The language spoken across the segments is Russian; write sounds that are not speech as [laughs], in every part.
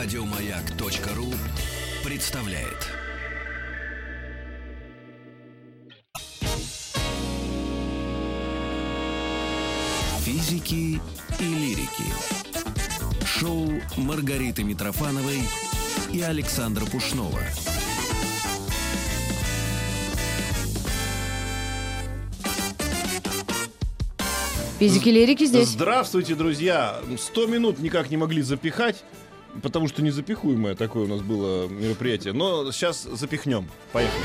Радиомаяк.ру представляет. Физики и лирики. Шоу Маргариты Митрофановой и Александра Пушнова. Физики лирики здесь. Здравствуйте, друзья! Сто минут никак не могли запихать, потому что незапихуемое такое у нас было мероприятие. Но сейчас запихнем. Поехали.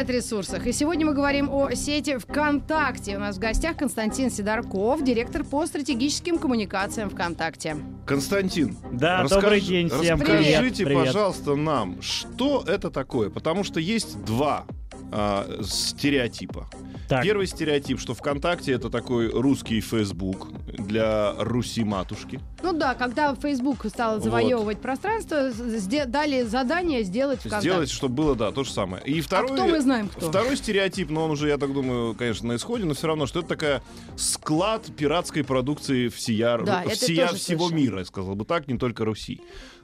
Интернет-ресурсах. И сегодня мы говорим о сети ВКонтакте. У нас в гостях Константин Сидорков, директор по стратегическим коммуникациям ВКонтакте. Константин, Да, расскажи- добрый день всем. Привет. Расскажите, Привет. пожалуйста, нам, что это такое? Потому что есть два а, стереотипа. Так, Первый стереотип, что ВКонтакте это такой русский Facebook для Руси-матушки. Ну да, когда Facebook стал завоевывать пространство, сде- дали задание сделать ВКонтакте. Сделать, чтобы было, да, то же самое. И второй, А кто мы знаем, кто? Второй стереотип, но он уже, я так думаю, конечно, на исходе, но все равно, что это такая склад пиратской продукции всея, Да, всея всего слышала. мира, я сказал бы так, не только Руси.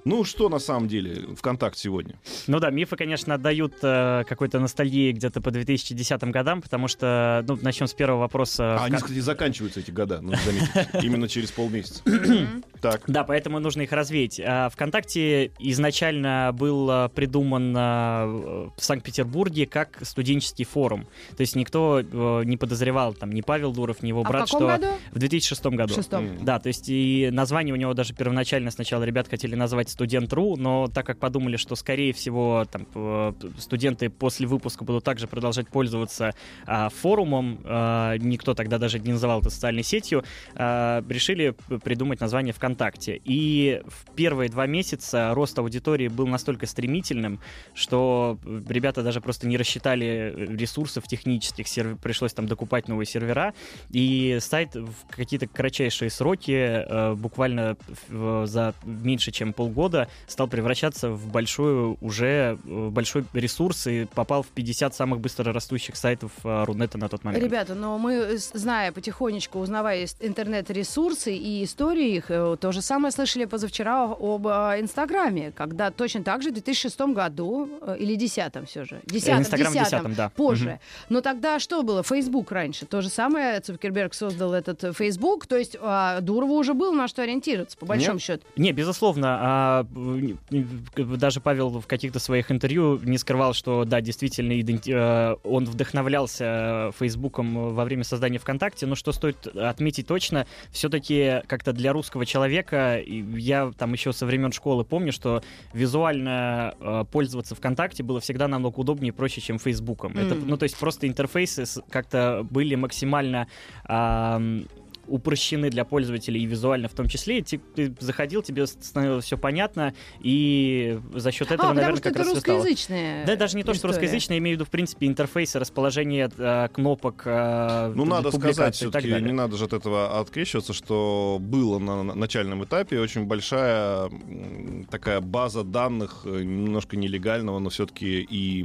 Ну, что на самом деле ВКонтакте сегодня? ну да, мифы, конечно, отдают э, какой-то ностальгии где-то по 2010 годам, потому что, ну, начнем с первого вопроса. А они, Вкон- кстати, заканчиваются эти года, ну, заметьте, [laughs] именно через полмесяца. [clears throat] Так, Да, поэтому нужно их развеять. А, ВКонтакте изначально был а, придуман а, в Санкт-Петербурге как студенческий форум. То есть никто э, не подозревал, там, ни Павел Дуров, ни его А в брат, каком что... году? В 2006 году. В шестом. М. Да, то есть и название у него даже первоначально сначала ребят хотели назвать студент.ру, но так как подумали, что скорее всего там э, студенты после выпуска будут также продолжать пользоваться а, форумом, а, никто тогда даже не называл это социальной сетью, а, решили придумать название ВКонтакте. И в первые два месяца рост аудитории был настолько стремительным, что ребята даже просто не рассчитали ресурсов технических, серв- пришлось там докупать новые сервера, и сайт в какие-то кратчайшие сроки, э, буквально за меньше чем полгода, стал превращаться в большую уже э, большой ресурс и попал в 50 самых быстро растущих сайтов э, Рунета на тот момент. Ребята, но мы, зная потихонечку, узнавая интернет-ресурсы и истории их, то же самое слышали позавчера об э, Инстаграме, когда точно так же в 2006 году, э, или 2010 все же, 10 Э, Инстаграм в 10-м, да. позже. Но тогда что было? Facebook раньше. То же самое, Цукерберг создал этот э, Facebook, то есть а, Дурову уже было на что ориентироваться, по большому Нет. счету. Не, безусловно, а, даже Павел в каких-то своих интервью не скрывал, что да, действительно иденти- он вдохновлялся Фейсбуком во время создания ВКонтакте, но что стоит отметить точно, все-таки как-то для русского человека, и я там еще со времен школы помню, что визуально э, пользоваться ВКонтакте было всегда намного удобнее и проще, чем Фейсбуком. Это, Мгм. ну, то есть просто интерфейсы как-то были максимально ам, упрощены для пользователей и визуально в том числе. Ты, ты заходил, тебе становилось все понятно, и за счет этого, а, наверное, что как это раз стало. русскоязычная Да, даже не то, что история. русскоязычное, я имею в виду, в принципе, интерфейсы, расположение э, кнопок, э, Ну, надо сказать, все-таки не надо же от этого открещиваться, что было на на начальном этапе очень большая такая база данных, э, немножко нелегального, но все-таки и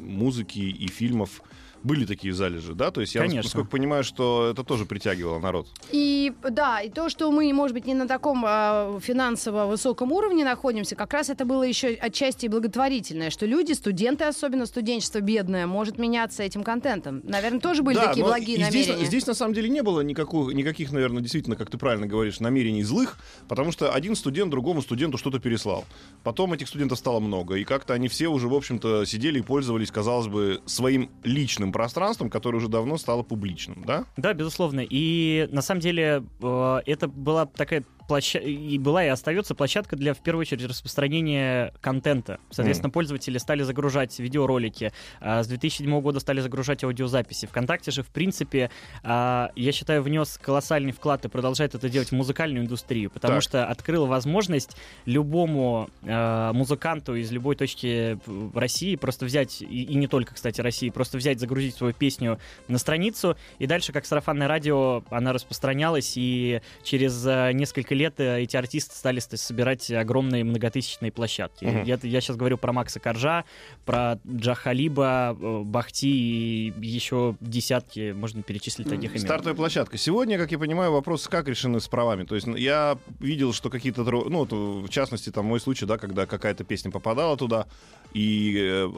музыки, и фильмов. Были такие залежи, да? То есть я, Конечно. насколько понимаю, что это тоже притягивало народ. И да, и то, что мы, может быть, не на таком а, финансово высоком уровне находимся, как раз это было еще отчасти благотворительное, что люди, студенты, особенно студенчество бедное, может меняться этим контентом. Наверное, тоже были Да, такие благие и здесь, намерения. здесь на самом деле не было никакого, никаких, наверное, действительно, как ты правильно говоришь, намерений злых, потому что один студент другому студенту что-то переслал. Потом этих студентов стало много, и как-то они все уже, в общем-то, сидели и пользовались, казалось бы, своим личным пространством, которое уже давно стало публичным, да? Да, безусловно. И на самом деле э, это была такая площа- и была и остается площадка для, в первую очередь, распространения контента. Соответственно, пользователи стали загружать видеоролики, а с 2007 года стали загружать аудиозаписи. ВКонтакте же, в принципе, а, я считаю, внес колоссальный вклад и продолжает это делать в музыкальную индустрию, потому Так. что открыл возможность любому э, музыканту из любой точки России просто взять, и, не только, кстати, России, просто взять, загрузить свою песню на страницу, и дальше, как сарафанное радио, она распространялась, и через несколько лет лет э, эти артисты стали ст- собирать огромные многотысячные площадки. Мгм. Я, я сейчас говорю про Макса Коржа, про Джахалиба, э, Бахти и еще десятки, можно перечислить таких имен. Стартовая площадка. Сегодня, как я понимаю, вопросы как решены с правами. То есть я видел, что какие-то, ну, в частности, там мой случай, да, когда какая-то песня попадала туда и э,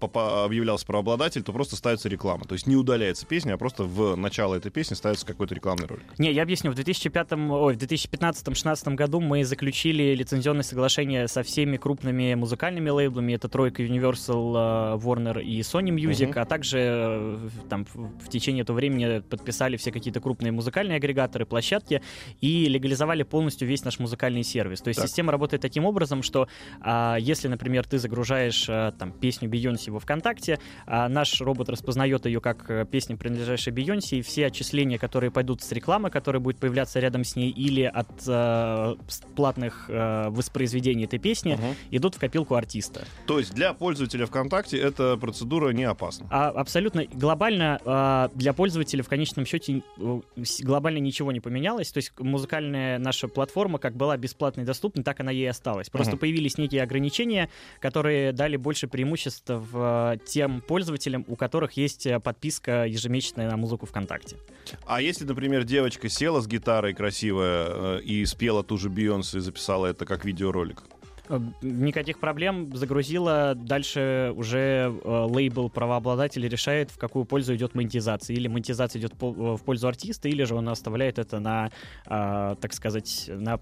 попа- объявлялся правообладатель, то просто ставится реклама. То есть не удаляется песня, а просто в начало этой песни ставится какой-то рекламный ролик. Не, я объясню. В 2005, ой, в 2015-2016 году мы заключили лицензионное соглашение со всеми крупными музыкальными лейблами. Это тройка Universal, э, Warner и Sony Music, Мгм. а также э, там в в течение этого времени подписали все какие-то крупные музыкальные агрегаторы, площадки и легализовали полностью весь наш музыкальный сервис. То есть Так. система работает таким образом, что а, если, например, ты загружаешь а, там песню Бейонсе во ВКонтакте, а наш робот распознает ее как э, песню, принадлежащую Бейонсе, и все отчисления, которые пойдут с рекламы, которая будет появляться рядом с ней, или от э, платных э, воспроизведений этой песни, Мгм. идут в копилку артиста. То есть для пользователя ВКонтакте эта процедура не опасна. А абсолютно глобально а, для пользователя в конечном счете э, глобально ничего не поменялось. То есть музыкальная наша платформа как была бесплатной и доступной, так она ей осталась. Просто Мгм. появились некие ограничения, которые дали больше преимуществ э, тем пользователям, у которых есть э, подписка ежемесячная на музыку ВКонтакте. А если, например, девочка села с гитарой красивая э, и спела ту же Бейонсе и записала это как видеоролик? Э, Никаких проблем, загрузила, дальше уже э, лейбл правообладатель решает, в какую пользу идет монетизация. Или монетизация идет по- э, в пользу артиста, или же он оставляет это на, так сказать, на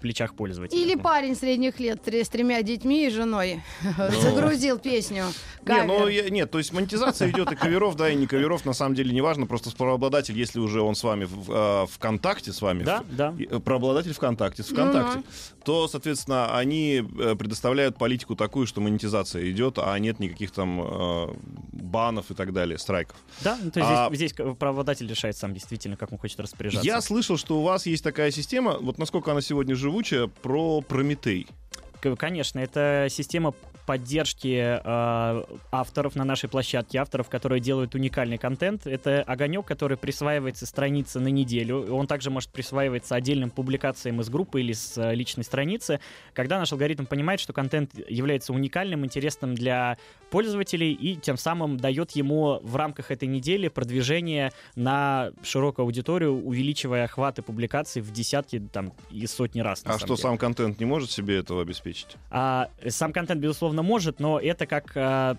плечах пользователя. Или парень средних лет с тремя детьми и женой [laughs] загрузил песню. Не, ну, я- нет, то есть монетизация идет и каверов, да, и не каверов, на самом деле не важно, просто правообладатель, если уже он с вами в э, ВКонтакте, с вами, Да, в- да. правообладатель ВКонтакте, с ВКонтакте, Мгм. то, соответственно, они предоставляют политику такую, что монетизация идет, а нет никаких там э, банов и так далее, страйков. Да, ну, то есть А- здесь, здесь правообладатель решает сам действительно, как он хочет распоряжаться. Я слышал, что у вас есть такая система, вот насколько она сегодня живучая, про Прометей. Конечно, это система поддержки э, авторов на нашей площадке, авторов, которые делают уникальный контент. Это огонек, который присваивается странице на неделю. Он также может присваиваться отдельным публикациям из группы или с э, личной страницы, когда наш алгоритм понимает, что контент является уникальным, интересным для пользователей и тем самым дает ему в рамках этой недели продвижение на широкую аудиторию, увеличивая охваты публикаций в десятки там, и сотни раз. А что деле. сам контент не может себе этого обеспечить? А, сам контент, безусловно, может, но это как а,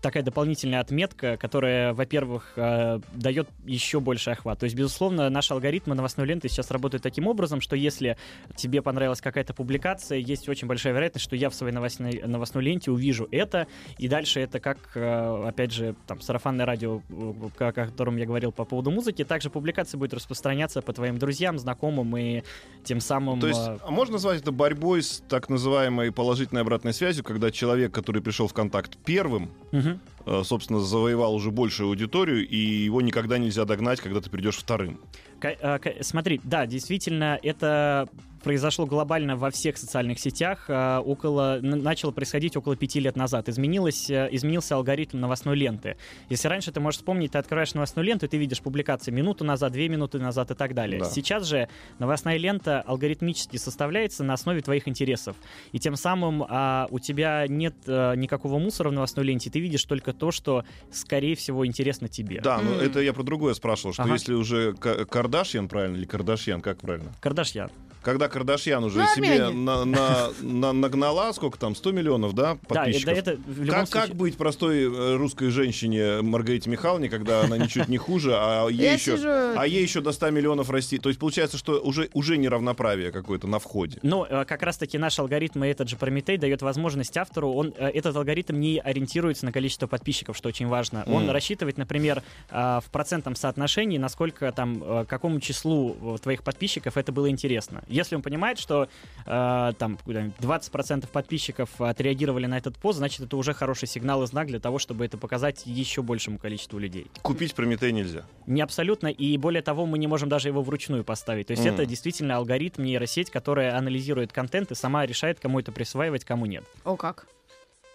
такая дополнительная отметка, которая, во-первых, а, дает еще больше охват. То есть, безусловно, наши алгоритмы новостной ленты сейчас работают таким образом, что если тебе понравилась какая-то публикация, есть очень большая вероятность, что я в своей новостной, новостной ленте увижу это, и дальше это как, а, опять же, там, сарафанное радио, э, о котором я говорил по поводу музыки, также публикация будет распространяться по твоим друзьям, знакомым, и тем самым... То есть, а, можно назвать это борьбой с так называемой положительной обратной связью, когда человек, который пришел в контакт первым, мгм. Э, собственно, завоевал уже большую аудиторию, и его никогда нельзя догнать, когда ты придешь вторым. Ка- Смотри, да, действительно, это произошло глобально во всех социальных сетях. а, Около, начало происходить около пяти лет назад. Изменилось, э, изменился алгоритм новостной ленты. Если раньше ты можешь вспомнить, ты открываешь новостную ленту, и ты видишь публикации минуту назад, две минуты назад и так далее. Да. Сейчас же новостная лента алгоритмически составляется на основе твоих интересов. И тем самым а, у тебя нет а, никакого мусора в новостной ленте, ты видишь только то, что, скорее всего, интересно тебе. Да, но Мгм. это я про другое спрашивал, что Ага. если уже Ка- Кардашьян, правильно, или Кардашьян, как правильно? Кардашьян. Когда Кардашьян уже Ну, себе на- на- на- нагнала, сколько там, 100 миллионов, да, Да, это, подписчиков? это в любом Как, случае... как быть простой э, русской женщине Маргарите Михайловне, когда она ничуть не хуже, а [laughs] ей Я еще, сижу- а ей еще до 100 миллионов расти? То есть получается, что уже, уже неравноправие какое-то на входе. Ну, э, как раз-таки наш алгоритм и этот же Прометей дает возможность автору, он, э, этот алгоритм не ориентируется на количество подписчиков, что очень важно. Он Мгм. рассчитывает, например, в процентном соотношении, насколько там, э, какому числу э, твоих подписчиков это было интересно. Если он понимает, что э, там куда-нибудь 20% подписчиков отреагировали на этот пост, значит, это уже хороший сигнал и знак для того, чтобы это показать еще большему количеству людей. Купить Прометей нельзя. Не абсолютно, и более того, мы не можем даже его вручную поставить. То есть Мгм. это действительно алгоритм, нейросеть, которая анализирует контент и сама решает, кому это присваивать, кому нет. О, как?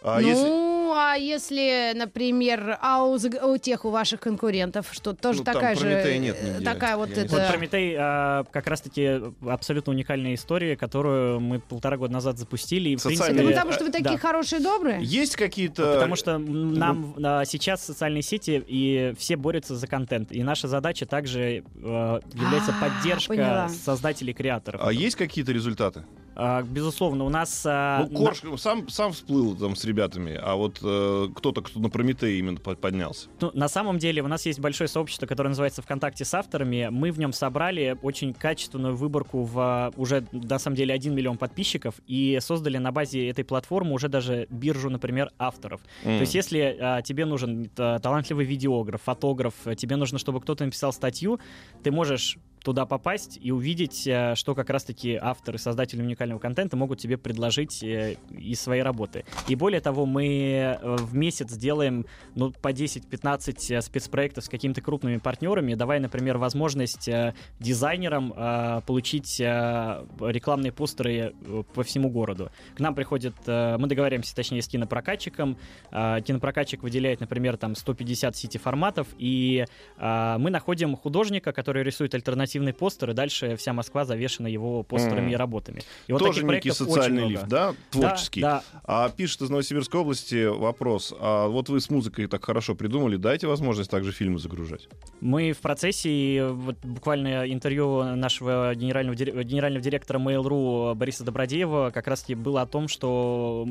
А ну, если... а если, например, а у, у тех, у ваших конкурентов, что тоже Ну, там такая же... Нет нигде. Такая вот это... Вот Прометей а, как раз-таки абсолютно уникальная история, которую мы полтора года назад запустили. И, в Социальные- Это принципе, потому, что вы такие да. хорошие и добрые? Есть какие-то... Потому что нам а, сейчас социальные сети и все борются за контент. И наша задача также э, является А, поддержка поняла. создателей креаторов. А есть какие-то результаты? А, безусловно, у нас... а, Ну, Корж сам, сам всплыл там с ребятами, а вот э, кто-то, кто на Прометей именно под- поднялся. Ну, на самом деле у нас есть большое сообщество, которое называется ВКонтакте с авторами. Мы в нем собрали очень качественную выборку в а, уже, на самом деле, 1 миллион подписчиков и создали на базе этой платформы уже даже биржу, например, авторов. То есть если а, тебе нужен талантливый видеограф, фотограф, тебе нужно, чтобы кто-то написал статью, ты можешь туда попасть и увидеть, а, что как раз-таки авторы, создатели уникального контента могут тебе предложить э, из своей работы. И более того, мы э, в месяц делаем ну, по 10-15 э, спецпроектов с какими-то крупными партнерами, давая, например, возможность э, дизайнерам э, получить э, рекламные постеры э, по всему городу. К нам приходят, э, мы договариваемся, точнее, с кинопрокатчиком. Э, Кинопрокатчик выделяет, например, там 150 сити-форматов, и э, мы находим художника, который рисует альтернативный постер, и дальше вся Москва завешена его постерами Мгм. и работами. И вот Тоже некий социальный лифт, да? Творческий. Да, А пишет из Новосибирской области вопрос. А вот вы с музыкой так хорошо придумали, дайте возможность также фильмы загружать. Мы в процессе, и вот буквально интервью нашего генерального, генерального директора Mail.ru Бориса Добродеева как раз-таки было о том, что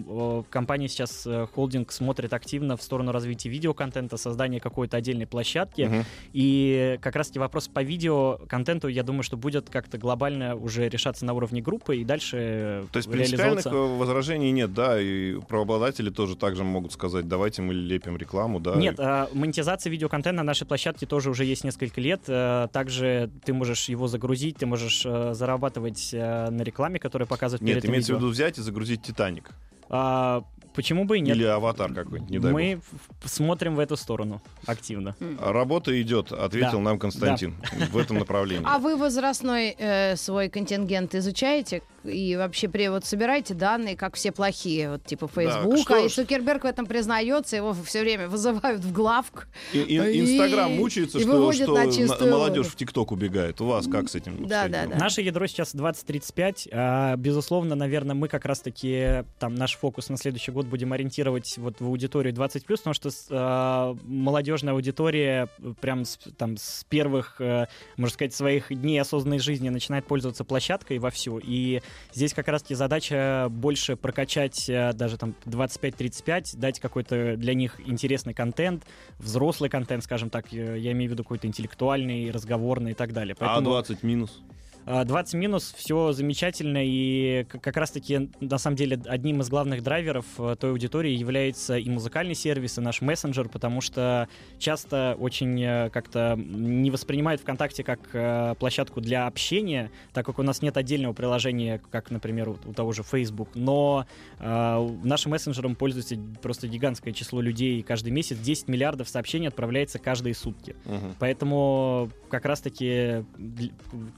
э, компания сейчас, э, холдинг, смотрит активно в сторону развития видеоконтента, создания какой-то отдельной площадки. Мгм. И как раз-таки вопрос по видеоконтенту, я думаю, что будет как-то глобально уже решаться на уровне группы и дальше То есть принципиальных э, возражений нет, да, и правообладатели тоже также могут сказать, давайте мы лепим рекламу, да. Нет, а, монетизация видеоконтента на нашей площадке тоже уже есть несколько лет. Э, Также ты можешь его загрузить, ты можешь э, зарабатывать э, на рекламе, которая показывает Нет, имеется в виду взять и загрузить Титаник. А, почему бы и нет? Или аватар какой-нибудь, не дай Мы в- смотрим в эту сторону активно. бог. А Работа идет, ответил Да. нам Константин в этом направлении. А вы возрастной э, свой контингент изучаете и вообще при, вот собираете данные, как все плохие, вот типа Фейсбука, что и ж- Цукерберг в этом признается, его все время вызывают в главку. И- и- И- Инстаграм мучается, и что, что на чистую молодежь воду. в ТикТок убегает. У вас как с этим? Да, да, да. Наше ядро сейчас 2035. а, безусловно, наверное, мы как раз-таки там наш фокус на следующий год будем ориентировать вот в аудиторию 20+, потому что а, молодежная аудитория прям с, там с первых, э, можно сказать, своих дней осознанной жизни начинает пользоваться площадкой вовсю. И здесь как раз-таки задача больше прокачать э, даже там 25-35, дать какой-то для них интересный контент, взрослый контент, скажем так, э, я имею в виду какой-то интеллектуальный, разговорный и так далее. А 20 минус? А, 20 минус, все замечательно, и как раз-таки, на самом деле, одним из главных драйверов э, той аудитории является и музыкальный сервис, и наш мессенджер, потому что часто очень э, как-то не воспринимают ВКонтакте как э, площадку для общения, так как у нас нет отдельного приложения, как, например, у, у того же Facebook, но э, нашим мессенджером пользуется просто гигантское число людей каждый месяц, 10 миллиардов сообщений отправляется каждые сутки. Мгм. Поэтому как раз-таки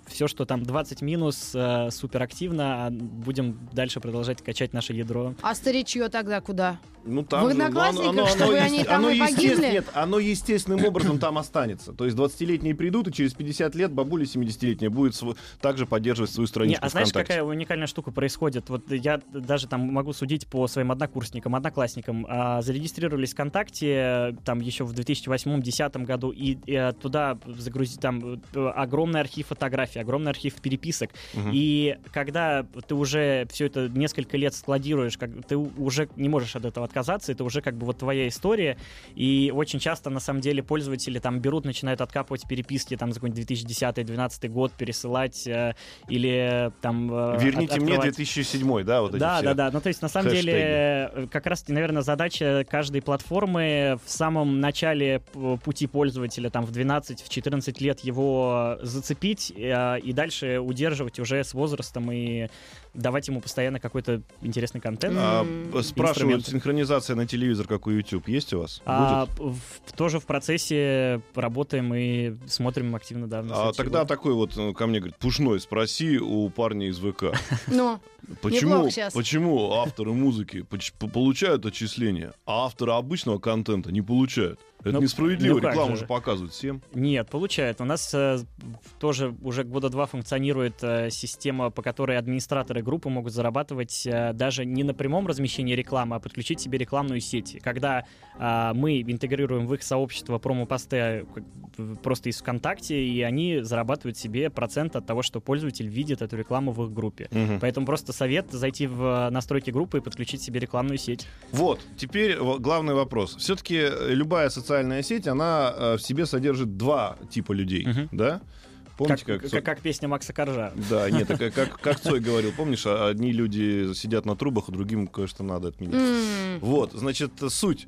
все, что там 20 минус, э, супер активно, а будем дальше продолжать качать наше ядро. А старичье тогда куда? Ну, там В ну, одноклассниках, чтобы они там оно и погибли? Нет, оно естественным образом там останется. То есть 20-летние придут, и через 50 лет бабуля 70-летняя будет св- также поддерживать свою Не, страничку а знаешь, ВКонтакте. какая уникальная штука происходит? Вот я даже там могу судить по своим однокурсникам, одноклассникам. А, зарегистрировались ВКонтакте э, там еще в 2008-2010 году, и, э, туда загрузить там э, огромный архив фотографий, огромный архив переписок. Мгм. И когда ты уже все это несколько лет складируешь, как, ты уже не можешь от этого отказаться, это уже как бы вот твоя история. И очень часто, на самом деле, пользователи там берут, начинают откапывать переписки там за какой-нибудь 2010-2012 год, пересылать э, или там... э, Верните от- мне открывать. 2007, да, вот эти Да, все. да, да. Ну, то есть, на самом хэштеги. деле, э, как раз, наверное, задача каждой платформы в самом начале пути пользователя, там, в 12-14 лет его зацепить э, и дальше удерживать уже с возрастом и давать ему постоянно какой-то интересный контент. А, М. спрашивают, синхронизация на телевизор, как у YouTube, есть у вас? А, в- тоже в процессе работаем и смотрим активно, да. А тогда год. такой вот э, ко мне говорит, Пушной, спроси у парня из ВК. Ну, [laughs] Почему, почему авторы музыки получают отчисления, а авторы обычного контента не получают? Это Ну, несправедливо, ну рекламу же? же показывают всем. Нет, получает. У нас э, тоже уже года два функционирует э, система, по которой администраторы группы могут зарабатывать э, даже не на прямом размещении рекламы, а подключить себе рекламную сеть. Когда а, мы интегрируем в их сообщество промо-посты э, просто из ВКонтакте, и они зарабатывают себе процент от того, что пользователь видит эту рекламу в их группе. Поэтому просто совет зайти в э, настройки группы и подключить себе рекламную сеть. Вот, теперь главный вопрос. Все-таки любая социальная сеть, она в себе содержит два типа людей, Мгм. да? Помните, как, как... как, как песня Макса Коржа. Да, нет, так, [laughs] как, как Цой говорил, помнишь, а- одни люди сидят на трубах, а другим кое-что надо отменить. м, Вот, значит, суть.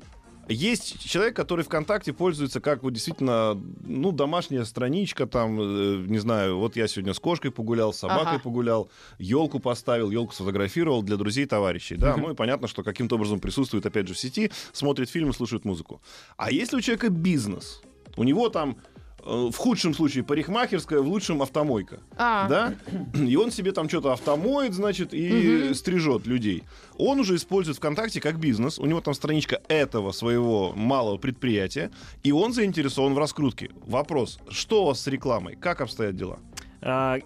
Есть человек, который ВКонтакте пользуется как вот действительно, ну, домашняя страничка, там, э, не знаю, вот я сегодня с кошкой погулял, с собакой Ага. погулял, елку поставил, елку сфотографировал для друзей, товарищей, да, ну и понятно, что каким-то образом присутствует, опять же, в сети, смотрит фильмы, слушает музыку. А если у человека бизнес, у него там в худшем случае парикмахерская, в лучшем автомойка а, да, и он себе там что-то автомоет, значит, и Мгм. стрижет людей. Он уже использует ВКонтакте как бизнес, у него там страничка этого своего малого предприятия, и он заинтересован в раскрутке. Вопрос, что у вас с рекламой, как обстоят дела? А,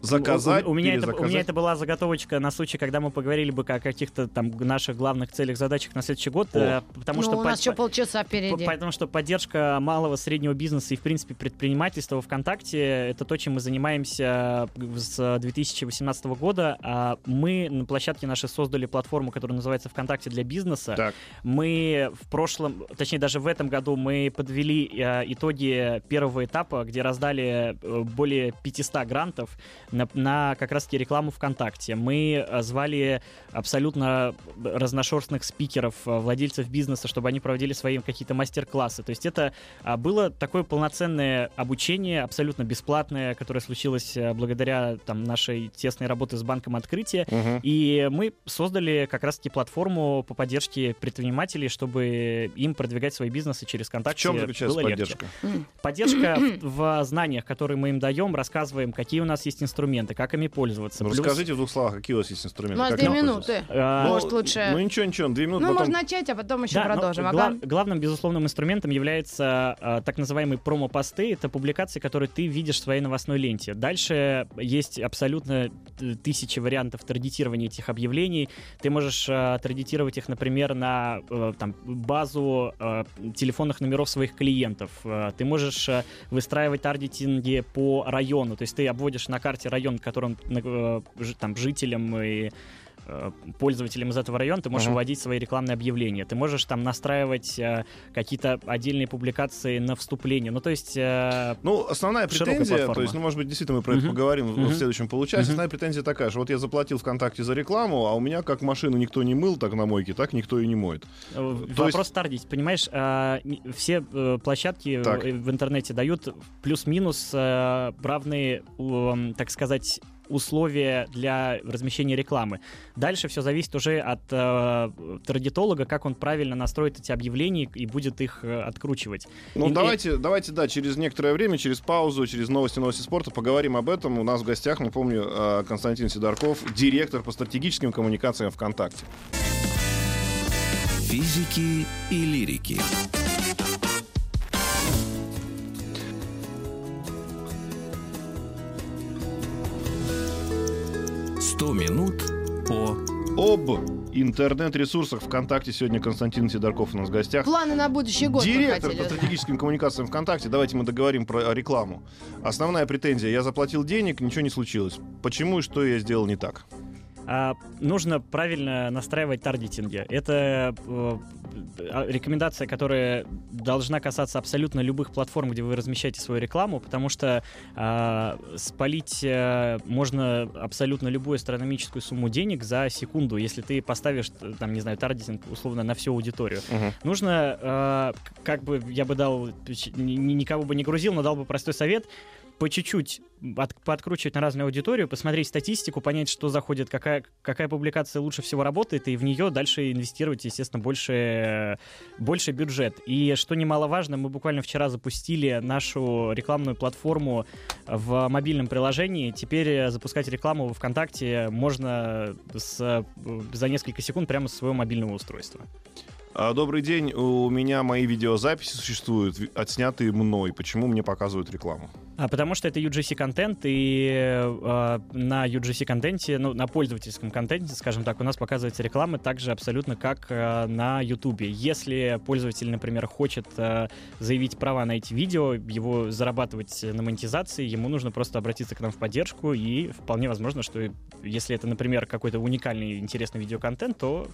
Заказать, у, у меня это, у меня это была заготовочка на случай, когда мы поговорили бы о каких-то там наших главных целях, задачах на следующий год, О. э, потому ну, что у по- нас еще по- полчаса по- впереди. Потому что поддержка малого среднего бизнеса и, в принципе, предпринимательства ВКонтакте — это то, чем мы занимаемся с 2018 года. А Мы на площадке нашей создали платформу, которая называется ВКонтакте для бизнеса. Так, Мы в прошлом, точнее даже в этом году мы подвели э, итоги первого этапа, где раздали э, более 500 грантов на, на как раз-таки рекламу ВКонтакте. Мы э, звали абсолютно разношерстных спикеров, э, владельцев бизнеса, чтобы они проводили свои какие-то мастер-классы. То есть это а, было такое полноценное обучение, абсолютно бесплатное, которое случилось э, благодаря там, нашей тесной работе с банком открытия. мгм. И мы создали как раз-таки платформу по поддержке предпринимателей, чтобы им продвигать свои бизнесы через в контакт. чем заключается было легче. поддержка? Поддержка [clears throat] в, в знаниях, которые мы им даем, рассказываем, какие у нас есть инструменты, как ими пользоваться. Ну, Плюс, Расскажите в двух словах, какие у вас есть У инструменты? нас как две минуты. э, Может, лучше- Ну ничего, ничего, две минуты, Ну, потом... можно начать, а потом еще Да, ну, продолжим. гла- Ага. главным, безусловным инструментом является э, так называемые промо-посты. Это публикации, которые ты видишь в своей новостной ленте. Дальше есть абсолютно э, тысячи вариантов таргетирования этих объявлений. Ты можешь э, таргетировать их, например, на э, там, базу э, телефонных номеров своих клиентов. Э, ты можешь э, выстраивать таргетинги по району. То есть ты обводишь на карте район, которым э, там, жителям и пользователям из этого района, ты можешь Ага. вводить свои рекламные объявления. Ты можешь там настраивать э, какие-то отдельные публикации на вступление. Ну, то есть... э, Ну, основная претензия, платформа. то есть, ну, может быть, действительно мы про это Мгм. поговорим в- в следующем получасе. Мгм. Основная претензия такая, что вот я заплатил ВКонтакте за рекламу, а у меня как машину никто не мыл, так на мойке, так никто и не моет. э, Вопрос таргетить. Понимаешь, э, все э, площадки Так. э, в интернете дают плюс-минус э, равные, эм, так сказать, условия для размещения рекламы. Дальше все зависит уже от э, таргетолога, как он правильно настроит эти объявления и будет их э, откручивать. Ну, И- давайте, давайте, да, через некоторое время, через паузу, через новости, новости спорта поговорим об этом. У нас в гостях, напомню, э, Константин Сидорков, директор по стратегическим коммуникациям ВКонтакте. Физики и лирики. Сто минут по Об интернет-ресурсах ВКонтакте сегодня Константин Сидорков у нас в гостях. Планы на будущий год Директор хотели по стратегическим коммуникациям ВКонтакте. Давайте мы договорим про рекламу. Основная претензия. Я заплатил денег, ничего не случилось. Почему и что я сделал не так? А, нужно правильно настраивать таргетинги. Это э, а, рекомендация, которая должна касаться абсолютно любых платформ, где вы размещаете свою рекламу, потому что а, спалить э, можно абсолютно любую астрономическую сумму денег за секунду, если ты поставишь, т- там, не знаю, таргетинг условно на всю аудиторию. Нужно, э, как бы я бы дал, ни- ни- никого бы не грузил, но дал бы простой совет, по чуть-чуть от- подкручивать на разную аудиторию, посмотреть статистику, понять, что заходит, какая, какая публикация лучше всего работает, и в нее дальше инвестировать, естественно, больше, больше бюджет. И что немаловажно, мы буквально вчера запустили нашу рекламную платформу в мобильном приложении. Теперь э, запускать рекламу в ВКонтакте можно с, э, за несколько секунд прямо с своего мобильного устройства. А, Добрый день. У меня мои видеозаписи существуют, отснятые мной. Почему мне показывают рекламу? А, потому что это UGC контент, и э, на UGC контенте, ну, на пользовательском контенте, скажем так, у нас показывается реклама так же абсолютно, как э, на YouTube. Если пользователь, например, хочет э, заявить права на эти видео, его зарабатывать на монетизации, ему нужно просто обратиться к нам в поддержку, и вполне возможно, что если это, например, какой-то уникальный интересный видеоконтент, то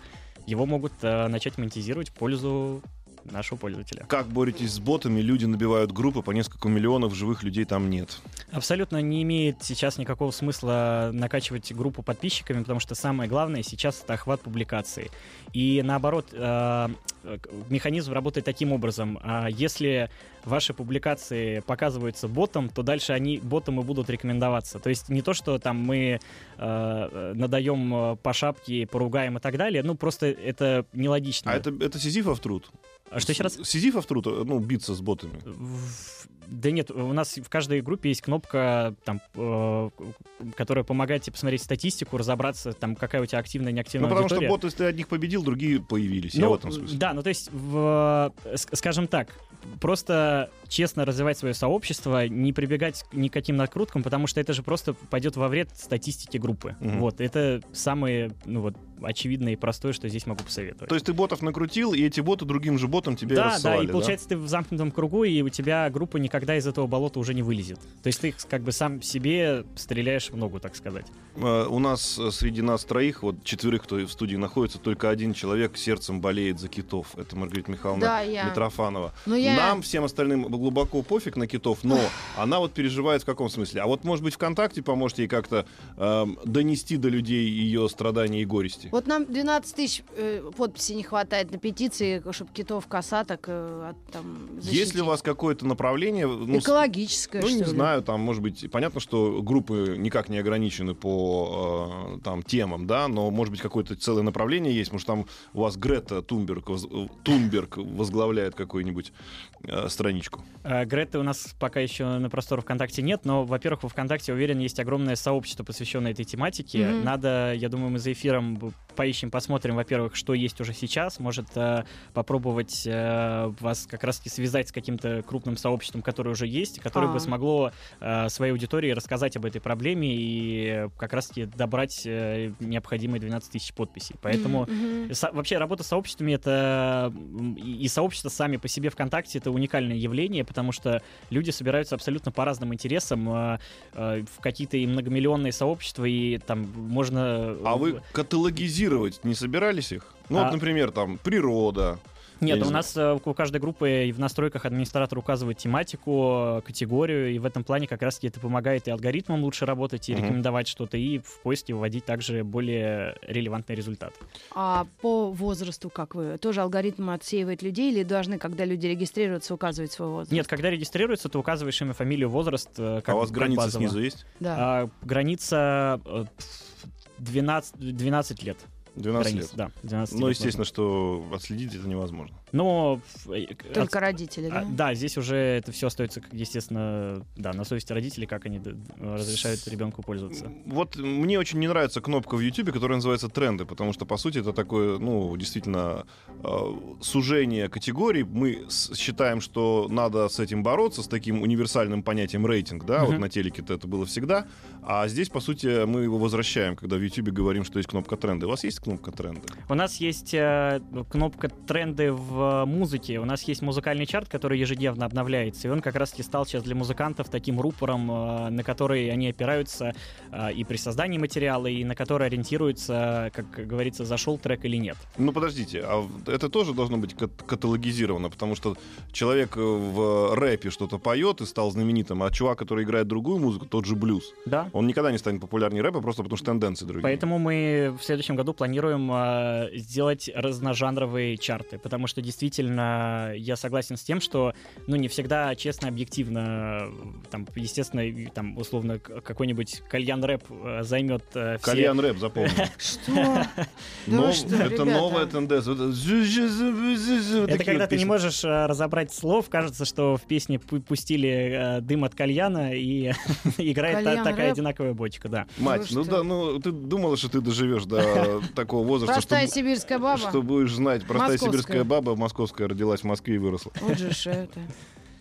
его могут э, начать монетизировать в пользу нашего пользователя. Как боретесь с ботами? Люди набивают группы по несколько миллионов, живых людей там нет. Абсолютно не имеет сейчас никакого смысла накачивать группу подписчиками, потому что самое главное сейчас это охват публикаций. И наоборот, э, механизм работает таким образом. А Если ваши публикации показываются ботом, то дальше они ботом и будут рекомендоваться. То есть не то, что там мы э, надаем э, по шапке, поругаем и так далее, ну просто это нелогично. А это, это сизифов труд? А что еще раз? Сизифов труд, ну, биться с ботами. В- Да нет, у нас в каждой группе есть кнопка, там, э, которая помогает тебе посмотреть статистику, разобраться, там, какая у тебя активная, Ну, неактивная потому что аудитория. бот, если ты одних победил, другие появились. Я Ну, в этом смысле. Да, ну то есть, в, скажем так, просто честно развивать свое сообщество, не прибегать к никаким накруткам, потому что это же просто пойдет во вред статистике группы. Мгм. Вот, это самое, ну вот, очевидное и простое, что здесь могу посоветовать. То есть ты ботов накрутил, и эти боты другим же ботам тебе да, рассылали, да, и получается ты в замкнутом кругу, и у тебя группа никогда из этого болота уже не вылезет. То есть ты как бы сам себе стреляешь в ногу, так сказать. Э, У нас э, среди нас троих, вот четверых, кто в студии находится, только один человек сердцем болеет за китов. Это Маргарита Михайловна Да, я. Митрофанова. Ну, я- Нам, всем остальным, глубоко пофиг на китов, но она вот переживает в каком смысле? А вот, может быть, ВКонтакте поможет ей как-то эм, донести до людей ее страдания и горести? Вот нам 12 тысяч э, подписей не хватает на петиции, чтобы китов косаток э, от, там, Есть ли защитить. у вас какое-то направление? Ну, с- Экологическое, Ну, что не ли? знаю, там, может быть, понятно, что группы никак не ограничены по э, там, темам, да, но, может быть, какое-то целое направление есть. Может, там у вас Грета Тунберг, воз- Тунберг возглавляет какую-нибудь э, страничку. Э, Греты у нас пока еще на просторах ВКонтакте нет, но, во-первых, во ВКонтакте, уверен, есть огромное сообщество, посвященное этой тематике. Мгм. Надо, я думаю, мы за эфиром поищем, посмотрим, во-первых, что есть уже сейчас. Может, э, попробовать э, вас как раз-таки связать с каким-то крупным сообществом, которое уже есть, которое А. бы смогло э, своей аудитории рассказать об этой проблеме и как раз-таки добрать э, необходимые 12 тысяч подписей. Поэтому. Со- вообще работа с сообществами это и и сообщества сами по себе ВКонтакте это уникальное явление, потому что люди собираются абсолютно по разным интересам э, э, в какие-то и многомиллионные сообщества и там можно. А вы каталогизировать не собирались их? Ну, А- вот, например, там, природа. я Нет, не у нас э, у каждой группы в настройках администратор указывает тематику, э, категорию, и в этом плане как раз это помогает и алгоритмам лучше работать, и Мгм. рекомендовать что-то, и в поиске выводить также более релевантный результат. А по возрасту как вы? Тоже алгоритм отсеивает людей или должны, когда люди регистрируются, указывать свой возраст? Нет, когда регистрируется, ты указываешь имя, фамилию, возраст. э, Как, а у вас граница базово. снизу есть? Да. А, граница э, 12, 12 лет. 12 Граница, лет. Да, 12 Ну, лет естественно, что отследить это невозможно. можно. Но... э, Только от- родители, а, да? да, здесь уже это все остается, как, естественно, да, на совести родителей, как они разрешают ребенку пользоваться. Вот мне очень не нравится кнопка в YouTube, которая называется тренды, потому что, по сути, это такое, ну, действительно, э, сужение категорий. Мы считаем, что надо с этим бороться, с таким универсальным понятием рейтинг, да, вот Мгм. на телеке это было всегда, а здесь, по сути, мы его возвращаем, когда в YouTube говорим, что есть кнопка тренды. У вас есть кнопка тренды? У нас есть э, кнопка тренды в музыке. У нас есть музыкальный чарт, который ежедневно обновляется. И он как раз-таки стал сейчас для музыкантов таким рупором, э, на который они опираются э, и при создании материала, и на который ориентируются, как говорится, зашел трек или нет. Ну, подождите, а это тоже должно быть кат- каталогизировано, потому что человек э, в рэпе что-то поет и стал знаменитым, а чувак, который играет другую музыку, тот же блюз, Да. Он никогда не станет популярнее рэпа, просто потому что тенденции другие. Поэтому мы в следующем году планируем э, сделать разножанровые чарты, потому что действительно я согласен с тем, что ну не всегда честно, объективно, там, естественно, там условно какой-нибудь кальян рэп э, займет э, все. Кальян рэп, запомни. [laughs] Что? Это новая тенденция. Это когда ты не можешь э, разобрать слов, кажется, что в песне пу- пустили э, дым от кальяна и [laughs] играет такая. Одинаковая бочка, да. Мать, ну что? да, ну ты думала, что ты доживешь до [laughs] такого возраста, Простая что, сибирская баба. что будешь знать. Простая Московская. сибирская баба московская родилась в Москве и выросла. Вот же это.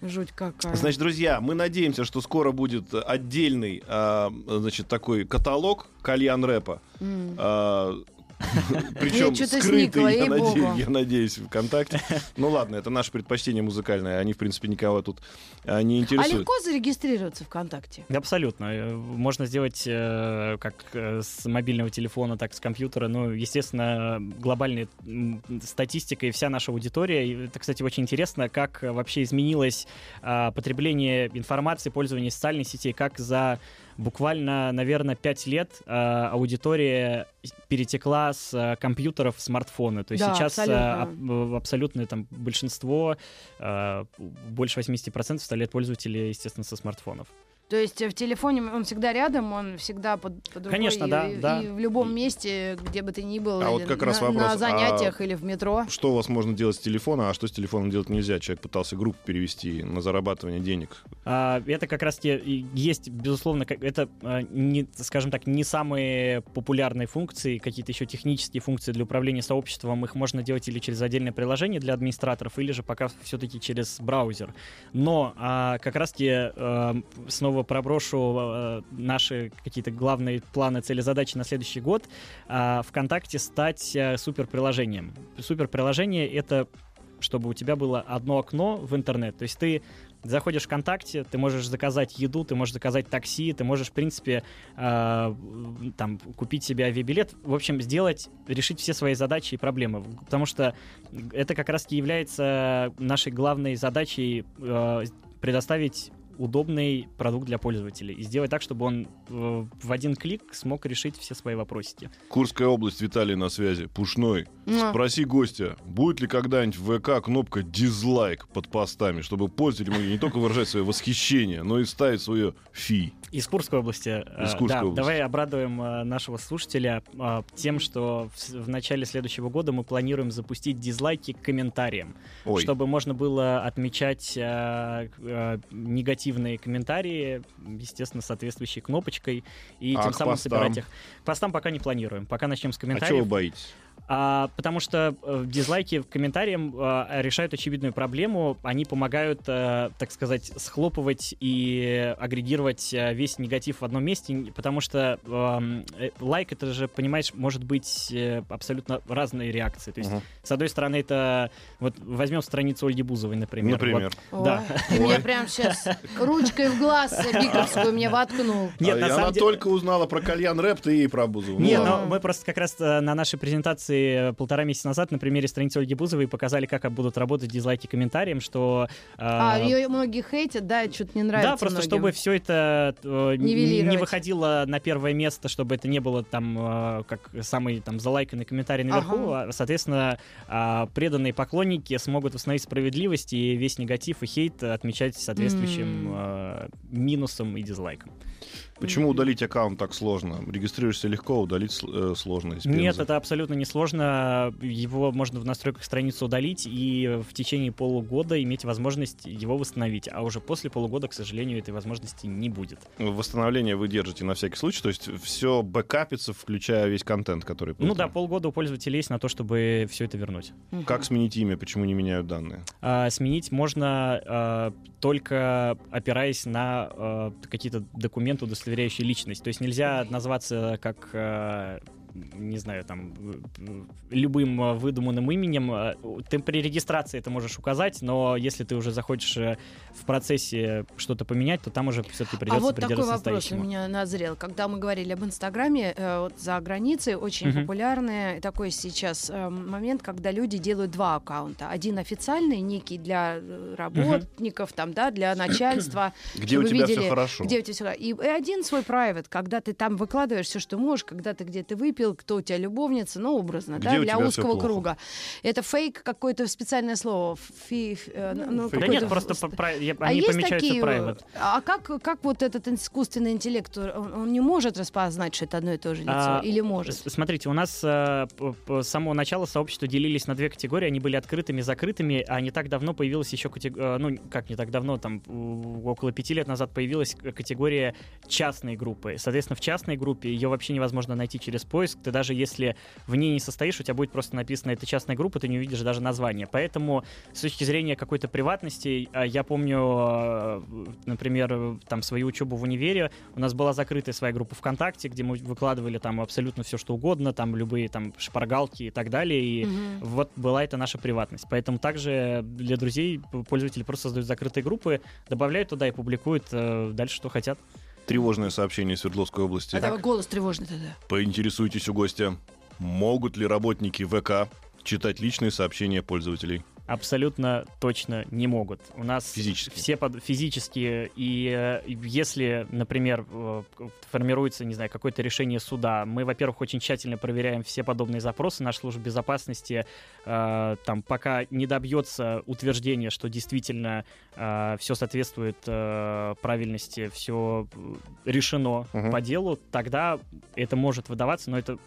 Жуть какая. Значит, друзья, мы надеемся, что скоро будет отдельный, а, значит, такой каталог кальян рэпа. М. А, [laughs] Причем скрытый, я, надеюсь, я надеюсь, ВКонтакте. Ну ладно, это наше предпочтение музыкальное. Они, в принципе, никого тут а, не А интересуют. легко зарегистрироваться ВКонтакте? Абсолютно. Можно сделать э, как э, с мобильного телефона, так и с компьютера. Ну, естественно, глобальная статистика и вся наша аудитория. Это, кстати, очень интересно, как вообще изменилось а, потребление информации, пользование социальной сетей, как за буквально, наверное, 5 лет а, аудитория перетекла с а, компьютеров в смартфоны. То есть Да, сейчас а, абсолютно. аб- абсолютное там большинство, больше 80% составляет пользователи, естественно, со смартфонов. То есть э, в телефоне он всегда рядом, он всегда под, под рукой. Конечно, и, да, и- да. и в любом месте, где бы ты ни был, А или вот как раз на, вопрос, на а- занятиях или в метро. Что у вас можно делать с телефона, а что с телефоном делать нельзя? Человек пытался группу перевести на зарабатывание денег. А, Это как раз те есть, безусловно, как- это, а, не, скажем так, не самые популярные функции, какие-то еще технические функции для управления сообществом. Их можно делать или через отдельное приложение для администраторов, или же пока все-таки через браузер. Но а, как раз-таки а, снова проброшу а, наши какие-то главные планы, цели, задачи на следующий год. А, ВКонтакте стать а, суперприложением. Суперприложение — это чтобы у тебя было одно окно в интернет. То есть ты заходишь ВКонтакте, ты можешь заказать еду, ты можешь заказать такси, ты можешь, в принципе, э, там, купить себе авиабилет. В общем, сделать, решить все свои задачи и проблемы. Потому что это как раз-таки является нашей главной задачей э, предоставить удобный продукт для пользователей и сделать так, чтобы он э, в один клик смог решить все свои вопросики. Курская область, Виталий на связи. Пушной. Ну, Спроси гостя, будет ли когда-нибудь в ВК кнопка дизлайк под постами, чтобы пользователи могли не только выражать свое восхищение, но и ставить свое фи. Из Курской области. э, Из Курской да, области. Давай обрадуем э, нашего слушателя э, тем, что в, начале следующего года мы планируем запустить дизлайки к комментариям, Ой, чтобы можно было отмечать негативные комментарии, естественно, соответствующей кнопочкой, и А тем самым постам? собирать их. Постам пока не планируем. Пока начнем с а чего вы комментариев. боитесь? А, потому что э, дизлайки к комментариям э, решают очевидную проблему. Они помогают, э, так сказать, схлопывать и агрегировать э, весь негатив в одном месте, потому что эм, э, лайк, это же, понимаешь, может быть э, абсолютно разные реакции. То есть, Мгм. с одной стороны, это... Вот возьмем страницу Ольги Бузовой, например. Например. ой, да. Ты Ой. мне прям сейчас ручкой в глаз [laughs] биковскую мне воткнул. Нет, А, на и самом она деле- только узнала про кальян рэп, ты ей про Бузову. Не, ладно. но мы просто как раз э, на нашей презентации э, полтора месяца назад на примере страницы Ольги Бузовой показали, как будут работать дизлайки комментариям, что... э, А, ее многие хейтят, да, что-то не нравится Да, просто многим. чтобы все это э, не выходило на первое место, чтобы это не было там э, как самый там залайканный комментарий наверху, а, соответственно, а, преданные поклонники смогут восстановить справедливость и весь негатив и хейт отмечать соответствующим М. э, минусом и дизлайком. Почему удалить аккаунт так сложно? Регистрируешься легко, удалить э, сложно. из Нет, это абсолютно несложно. Его можно в настройках страницы удалить и в течение полугода иметь возможность его восстановить. А уже после полугода, к сожалению, этой возможности не будет. Восстановление вы держите на всякий случай, то есть все бэкапится, включая весь контент, который Ну да, полгода у пользователя есть на то, чтобы все это вернуть. Мгм. Как сменить имя, почему не меняют данные? А, сменить можно а, только опираясь на а, какие-то документы, удостоверяющие личность. То есть нельзя назваться как, а, не знаю, там, э, любым а, выдуманным именем. А, Ты при регистрации это можешь указать, но если ты уже захочешь э, в процессе что-то поменять, то там уже все-таки А придется вот такой вопрос у меня назрел. Когда мы говорили об Инстаграме, э, вот за границей очень Мгм. популярный такой сейчас э, момент, когда люди делают два аккаунта. Один официальный, некий для э, работников, там, да, для начальства. [coughs] Где у тебя видели, все хорошо? Где у тебя всё- И, и один свой private, когда ты там выкладываешь все, что можешь, когда ты где-то выпил, выпил, кто у тебя любовница, ну, образно, Где да, для узкого круга. Это фейк какое-то специальное слово. Фи, ф- э, ну, Да какое-то нет, просто про- я- А они есть помечаются такие, private. а как, как вот этот искусственный интеллект, он, он не может распознать, что это одно и то же лицо? А, Или может? Смотрите, у нас э, п- с самого начала сообщества делились на две категории. Они были открытыми, закрытыми, а не так давно появилась еще категория, ну, как не так давно, там около пяти лет назад появилась категория частной группы. Соответственно, в частной группе ее вообще невозможно найти через поиск. Ты даже если в ней не состоишь, у тебя будет просто написано «это частная группа», ты не увидишь даже название. Поэтому с точки зрения какой-то приватности, а, я помню, э, например, там свою учебу в универе, у нас была закрытая своя группа ВКонтакте, где мы выкладывали там абсолютно все, что угодно, там любые там шпаргалки и так далее, и Мгм. вот была это наша приватность. Поэтому также для друзей пользователи просто создают закрытые группы, добавляют туда и публикуют э, дальше, что хотят. Тревожное сообщение из Свердловской области. Это голос тревожный тогда. Поинтересуйтесь у гостя, могут ли работники ВК читать личные сообщения пользователей? Абсолютно точно не могут. У нас Физически. все под, физически, и э, если, например, э, формируется, не знаю, какое-то решение суда, мы, во-первых, очень тщательно проверяем все подобные запросы. Наша служба безопасности э, там пока не добьется утверждения, что действительно все соответствует э, правильности, все решено Мгм. по делу, тогда это может выдаваться, но это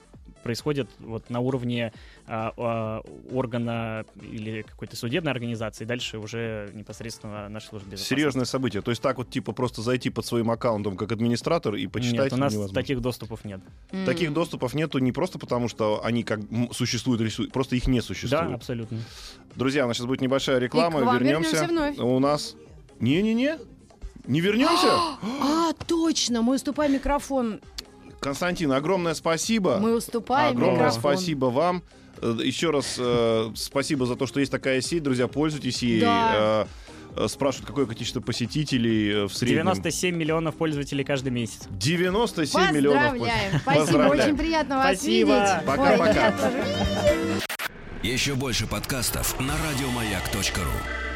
происходит вот на уровне а, а, органа или какой-то судебной организации, дальше уже непосредственно наша служба безопасности. Серьезное событие. То есть так вот типа просто зайти под своим аккаунтом как администратор и почитать Нет, у нас невозможно. таких доступов нет. М. Таких доступов нету не просто потому, что они как существуют или су- просто их не Да, существует. абсолютно. Друзья, у нас сейчас будет небольшая реклама. И к вам вернемся. вернемся вновь. У нас. Не-не-не. Не вернемся? [gasps] А, точно, мы уступаем микрофон. Константин, огромное спасибо. Мы уступаем Огромное микрофон. спасибо вам. Э, Еще раз э, спасибо за то, что есть такая сеть, друзья, пользуйтесь ей. Да. Э, э, Спрашивают, какое количество посетителей э, в среднем. 97 миллионов пользователей каждый месяц. 97 миллионов. Поздравляем. Спасибо, Поздравляем. очень приятно вас Спасибо. видеть. Пока-пока. Тоже. Еще больше подкастов на радиомаяк.ру.